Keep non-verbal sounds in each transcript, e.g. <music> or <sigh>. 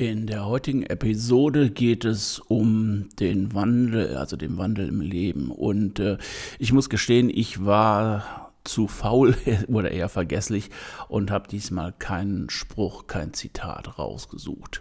In der heutigen Episode geht es um den Wandel, also den Wandel im Leben. Und äh, ich muss gestehen, ich war zu faul <laughs> oder eher vergesslich und habe diesmal keinen Spruch, kein Zitat rausgesucht.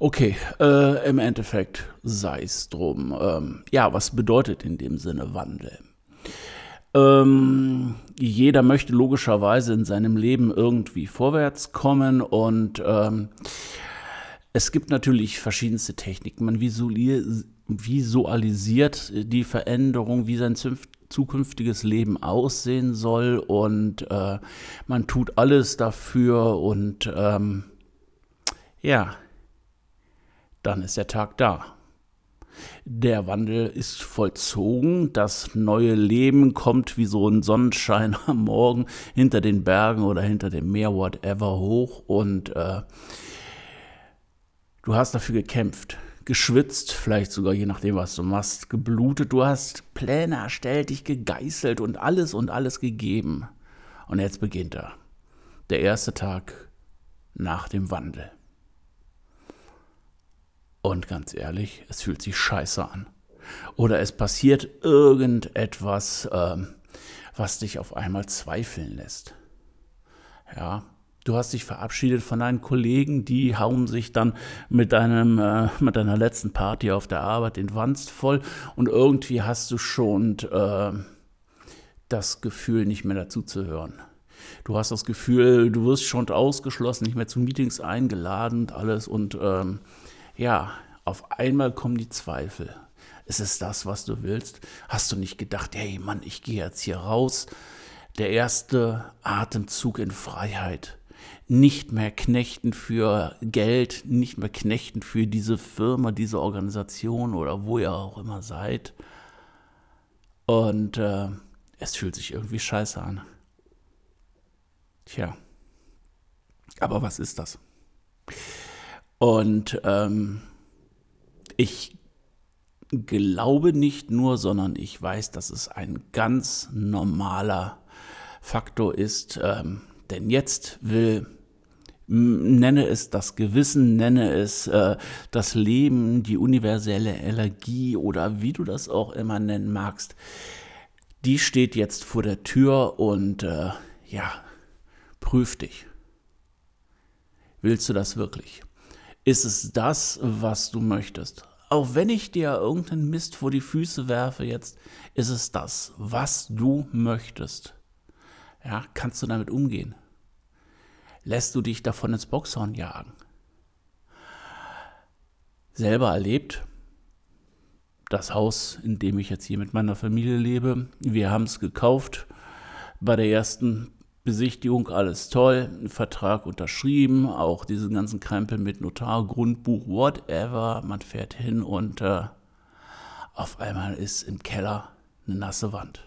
Okay, äh, im Endeffekt sei es drum. Ähm, ja, was bedeutet in dem Sinne Wandel? Ähm, jeder möchte logischerweise in seinem Leben irgendwie vorwärts kommen und ähm, es gibt natürlich verschiedenste Techniken. Man visualisiert die Veränderung, wie sein zukünftiges Leben aussehen soll und äh, man tut alles dafür und ähm, ja, dann ist der Tag da. Der Wandel ist vollzogen, das neue Leben kommt wie so ein Sonnenschein <laughs> am Morgen hinter den Bergen oder hinter dem Meer, whatever, hoch und äh, Du hast dafür gekämpft, geschwitzt, vielleicht sogar je nachdem, was du machst, geblutet. Du hast Pläne erstellt, dich gegeißelt und alles und alles gegeben. Und jetzt beginnt er. Der erste Tag nach dem Wandel. Und ganz ehrlich, es fühlt sich scheiße an. Oder es passiert irgendetwas, ähm, was dich auf einmal zweifeln lässt. Ja, Du hast dich verabschiedet von deinen Kollegen, die hauen sich dann mit, deinem, äh, mit deiner letzten Party auf der Arbeit den Wanst voll und irgendwie hast du schon äh, das Gefühl, nicht mehr dazuzuhören. Du hast das Gefühl, du wirst schon ausgeschlossen, nicht mehr zu Meetings eingeladen und alles und ähm, ja, auf einmal kommen die Zweifel. Ist es das, was du willst? Hast du nicht gedacht, hey Mann, ich gehe jetzt hier raus? Der erste Atemzug in Freiheit nicht mehr knechten für Geld, nicht mehr knechten für diese Firma, diese Organisation oder wo ihr auch immer seid. Und äh, es fühlt sich irgendwie scheiße an. Tja, aber was ist das? Und ähm, ich glaube nicht nur, sondern ich weiß, dass es ein ganz normaler Faktor ist. Ähm, denn jetzt will nenne es das Gewissen, nenne es äh, das Leben, die universelle Energie oder wie du das auch immer nennen magst, die steht jetzt vor der Tür und äh, ja, prüf dich. Willst du das wirklich? Ist es das, was du möchtest? Auch wenn ich dir irgendeinen Mist vor die Füße werfe jetzt, ist es das, was du möchtest. Ja, kannst du damit umgehen? Lässt du dich davon ins Boxhorn jagen. Selber erlebt, das Haus, in dem ich jetzt hier mit meiner Familie lebe, wir haben es gekauft. Bei der ersten Besichtigung alles toll, Vertrag unterschrieben, auch diesen ganzen Krempel mit Notar, Grundbuch, whatever. Man fährt hin und äh, auf einmal ist im Keller eine nasse Wand.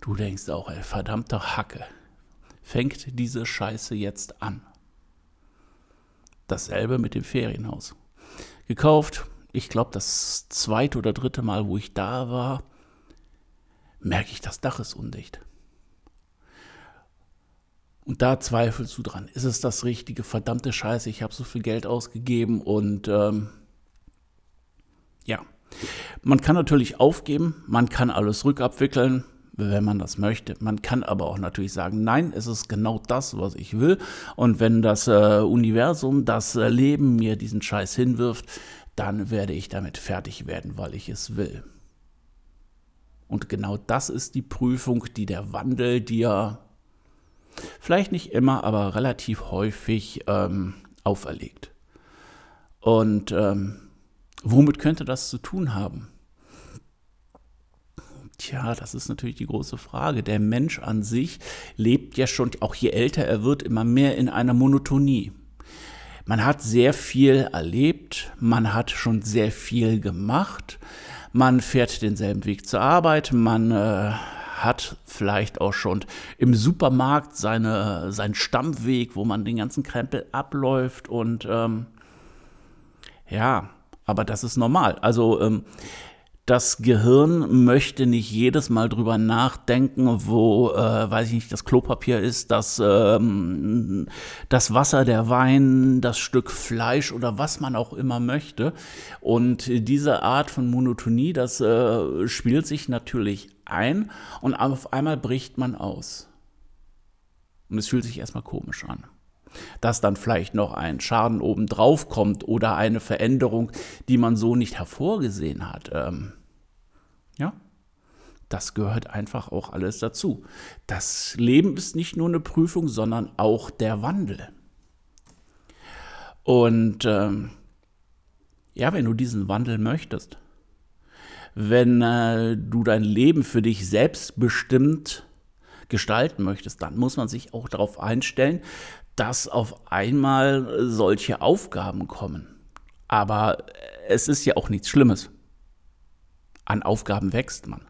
Du denkst auch, ey, verdammter Hacke fängt diese Scheiße jetzt an. Dasselbe mit dem Ferienhaus. Gekauft, ich glaube das zweite oder dritte Mal, wo ich da war, merke ich, das Dach ist undicht. Und da zweifelst du dran. Ist es das Richtige? Verdammte Scheiße, ich habe so viel Geld ausgegeben und ähm, ja. Man kann natürlich aufgeben, man kann alles rückabwickeln, wenn man das möchte. Man kann aber auch natürlich sagen, nein, es ist genau das, was ich will. Und wenn das äh, Universum, das äh, Leben mir diesen Scheiß hinwirft, dann werde ich damit fertig werden, weil ich es will. Und genau das ist die Prüfung, die der Wandel dir vielleicht nicht immer, aber relativ häufig ähm, auferlegt. Und ähm, womit könnte das zu tun haben? Tja, das ist natürlich die große Frage. Der Mensch an sich lebt ja schon, auch je älter er wird, immer mehr in einer Monotonie. Man hat sehr viel erlebt, man hat schon sehr viel gemacht, man fährt denselben Weg zur Arbeit, man äh, hat vielleicht auch schon im Supermarkt seine, seinen Stammweg, wo man den ganzen Krempel abläuft und ähm, ja, aber das ist normal. Also ähm, das Gehirn möchte nicht jedes Mal drüber nachdenken, wo, äh, weiß ich nicht, das Klopapier ist, das, ähm, das Wasser, der Wein, das Stück Fleisch oder was man auch immer möchte. Und diese Art von Monotonie, das äh, spielt sich natürlich ein und auf einmal bricht man aus. Und es fühlt sich erstmal komisch an dass dann vielleicht noch ein Schaden obendrauf kommt oder eine Veränderung, die man so nicht hervorgesehen hat. Ähm, ja, das gehört einfach auch alles dazu. Das Leben ist nicht nur eine Prüfung, sondern auch der Wandel. Und ähm, ja, wenn du diesen Wandel möchtest, wenn äh, du dein Leben für dich selbstbestimmt gestalten möchtest, dann muss man sich auch darauf einstellen, dass auf einmal solche Aufgaben kommen. Aber es ist ja auch nichts Schlimmes. An Aufgaben wächst man.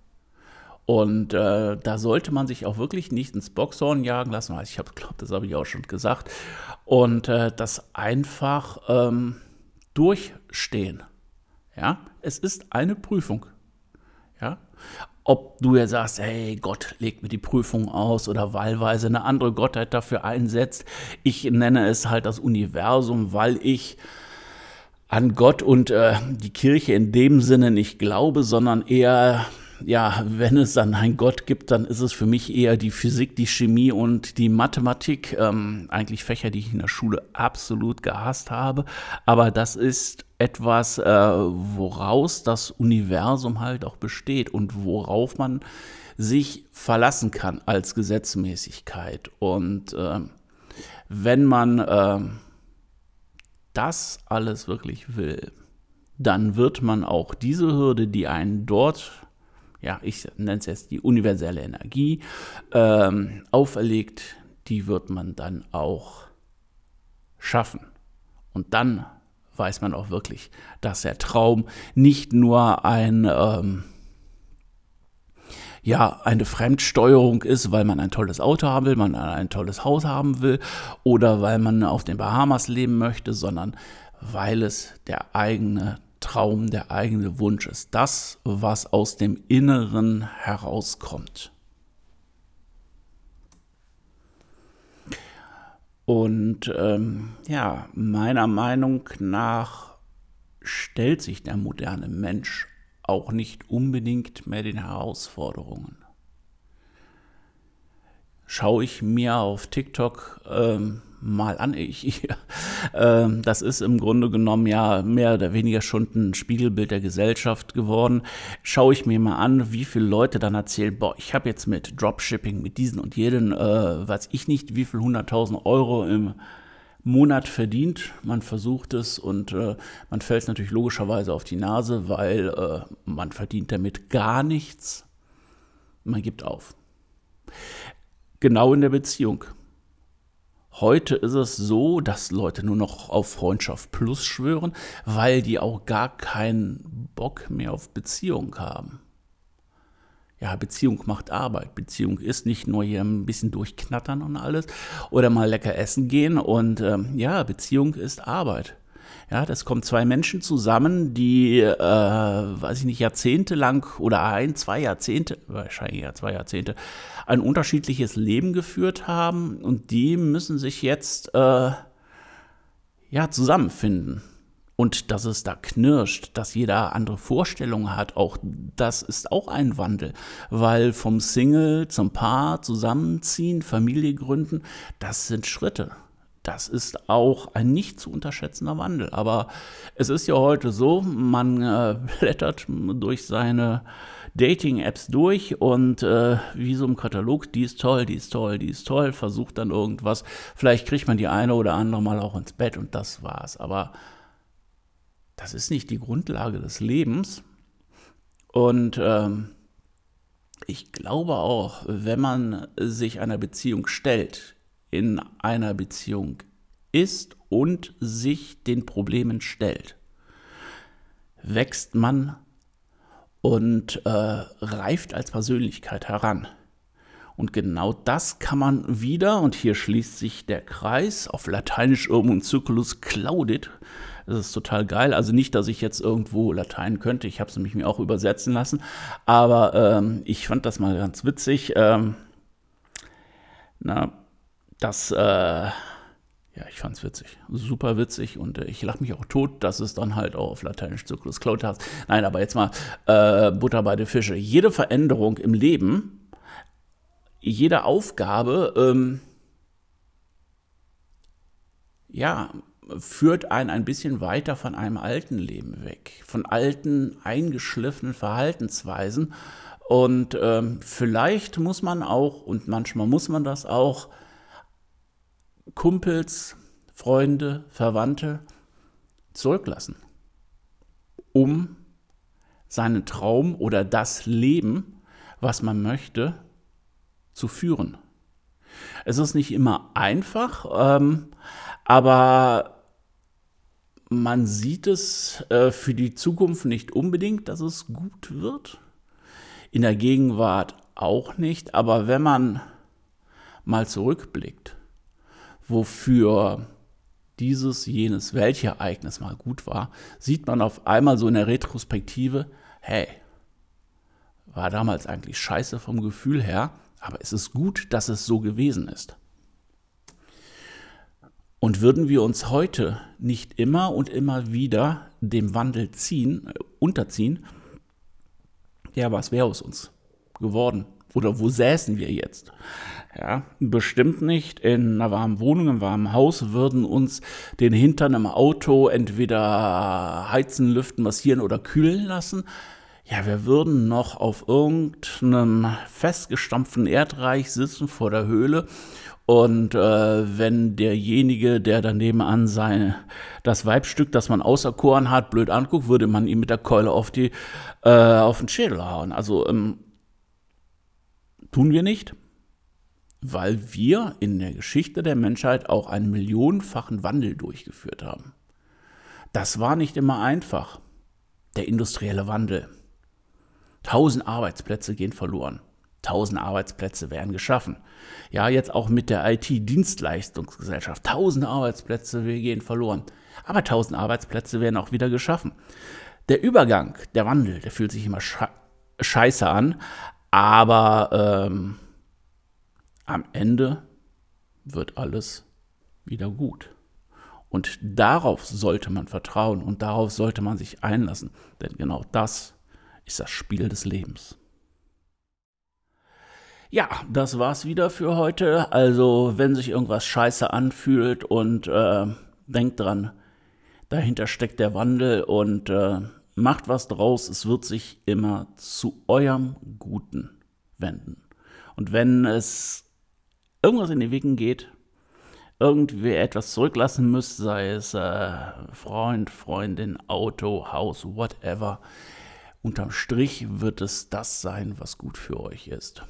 Und äh, da sollte man sich auch wirklich nicht ins Boxhorn jagen lassen. Ich glaube, das habe ich auch schon gesagt. Und äh, das einfach ähm, durchstehen. Ja, es ist eine Prüfung. Ja, ob du ja sagst, hey, Gott legt mir die Prüfung aus oder wahlweise eine andere Gottheit dafür einsetzt. Ich nenne es halt das Universum, weil ich an Gott und äh, die Kirche in dem Sinne nicht glaube, sondern eher ja, wenn es dann einen Gott gibt, dann ist es für mich eher die Physik, die Chemie und die Mathematik. Ähm, eigentlich Fächer, die ich in der Schule absolut gehasst habe. Aber das ist etwas, äh, woraus das Universum halt auch besteht und worauf man sich verlassen kann als Gesetzmäßigkeit. Und äh, wenn man äh, das alles wirklich will, dann wird man auch diese Hürde, die einen dort ja, ich nenne es jetzt die universelle Energie, ähm, auferlegt, die wird man dann auch schaffen. Und dann weiß man auch wirklich, dass der Traum nicht nur ein, ähm, ja, eine Fremdsteuerung ist, weil man ein tolles Auto haben will, man ein tolles Haus haben will oder weil man auf den Bahamas leben möchte, sondern weil es der eigene Traum, der eigene Wunsch ist. Das, was aus dem Inneren herauskommt. Und ähm, ja, meiner Meinung nach stellt sich der moderne Mensch auch nicht unbedingt mehr den Herausforderungen. Schaue ich mir auf TikTok ähm, mal an. Ich, <laughs> äh, das ist im Grunde genommen ja mehr oder weniger schon ein Spiegelbild der Gesellschaft geworden. Schaue ich mir mal an, wie viele Leute dann erzählen, boah, ich habe jetzt mit Dropshipping, mit diesen und jenen, äh, weiß ich nicht, wie viel hunderttausend Euro im Monat verdient. Man versucht es und äh, man fällt natürlich logischerweise auf die Nase, weil äh, man verdient damit gar nichts. Man gibt auf. Genau in der Beziehung. Heute ist es so, dass Leute nur noch auf Freundschaft Plus schwören, weil die auch gar keinen Bock mehr auf Beziehung haben. Ja, Beziehung macht Arbeit. Beziehung ist nicht nur hier ein bisschen durchknattern und alles oder mal lecker essen gehen. Und ähm, ja, Beziehung ist Arbeit. Ja, das kommen zwei Menschen zusammen, die, äh, weiß ich nicht, jahrzehntelang oder ein, zwei Jahrzehnte, wahrscheinlich ja zwei Jahrzehnte, ein unterschiedliches Leben geführt haben und die müssen sich jetzt äh, ja zusammenfinden. Und dass es da knirscht, dass jeder andere Vorstellungen hat, auch das ist auch ein Wandel, weil vom Single zum Paar zusammenziehen, Familie gründen, das sind Schritte das ist auch ein nicht zu unterschätzender Wandel. Aber es ist ja heute so, man äh, <laughs> blättert durch seine Dating-Apps durch und äh, wie so im Katalog, die ist toll, die ist toll, die ist toll, versucht dann irgendwas. Vielleicht kriegt man die eine oder andere mal auch ins Bett und das war's. Aber das ist nicht die Grundlage des Lebens. Und ähm, ich glaube auch, wenn man sich einer Beziehung stellt, in einer Beziehung ist und sich den Problemen stellt, wächst man und äh, reift als Persönlichkeit heran. Und genau das kann man wieder, und hier schließt sich der Kreis, auf Lateinisch irgendein Circulus claudit. Das ist total geil. Also nicht, dass ich jetzt irgendwo Latein könnte, ich habe es nämlich mir auch übersetzen lassen, aber ähm, ich fand das mal ganz witzig. Ähm, na, das, äh, ja, ich fand es witzig. Super witzig und äh, ich lache mich auch tot, dass es dann halt auch auf Lateinisch Circulus claudit hat. Nein, aber jetzt mal äh, Butter bei den Fische. Jede Veränderung im Leben jede Aufgabe, ähm, ja, führt einen ein bisschen weiter von einem alten Leben weg, von alten, eingeschliffenen Verhaltensweisen. Und ähm, vielleicht muss man auch, und manchmal muss man das auch, Kumpels, Freunde, Verwandte zurücklassen, um seinen Traum oder das Leben, was man möchte, zu führen. Es ist nicht immer einfach, ähm, aber man sieht es äh, für die Zukunft nicht unbedingt, dass es gut wird. In der Gegenwart auch nicht, aber wenn man mal zurückblickt, wofür dieses, jenes, welches Ereignis mal gut war, sieht man auf einmal so in der Retrospektive, hey, war damals eigentlich scheiße vom Gefühl her, aber es ist gut, dass es so gewesen ist. Und würden wir uns heute nicht immer und immer wieder dem Wandel ziehen, äh, unterziehen, ja, was wäre aus uns geworden? Oder wo säßen wir jetzt? Ja, bestimmt nicht in einer warmen Wohnung, im warmen Haus würden uns den Hintern im Auto entweder heizen, lüften, massieren oder kühlen lassen ja, wir würden noch auf irgendeinem festgestampften Erdreich sitzen vor der Höhle und äh, wenn derjenige, der daneben an sein, das Weibstück, das man auserkoren hat, blöd anguckt, würde man ihm mit der Keule auf, die, äh, auf den Schädel hauen. Also ähm, tun wir nicht, weil wir in der Geschichte der Menschheit auch einen millionenfachen Wandel durchgeführt haben. Das war nicht immer einfach, der industrielle Wandel. Tausend Arbeitsplätze gehen verloren. Tausend Arbeitsplätze werden geschaffen. Ja, jetzt auch mit der IT-Dienstleistungsgesellschaft. Tausend Arbeitsplätze gehen verloren. Aber tausend Arbeitsplätze werden auch wieder geschaffen. Der Übergang, der Wandel, der fühlt sich immer scheiße an, aber ähm, am Ende wird alles wieder gut. Und darauf sollte man vertrauen und darauf sollte man sich einlassen. Denn genau das ist das Spiel des Lebens. Ja, das war's wieder für heute. Also, wenn sich irgendwas scheiße anfühlt und äh, denkt dran, dahinter steckt der Wandel und äh, macht was draus. Es wird sich immer zu eurem Guten wenden. Und wenn es irgendwas in den Wegen geht, irgendwie etwas zurücklassen müsst, sei es äh, Freund, Freundin, Auto, Haus, whatever, Unterm Strich wird es das sein, was gut für euch ist.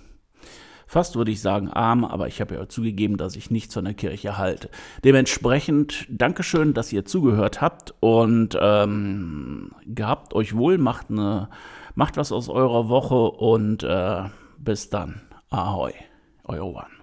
Fast würde ich sagen arm, aber ich habe ja zugegeben, dass ich nichts von der Kirche halte. Dementsprechend Dankeschön, dass ihr zugehört habt und ähm, gehabt euch wohl, macht, eine, macht was aus eurer Woche und äh, bis dann. Ahoi, euer One.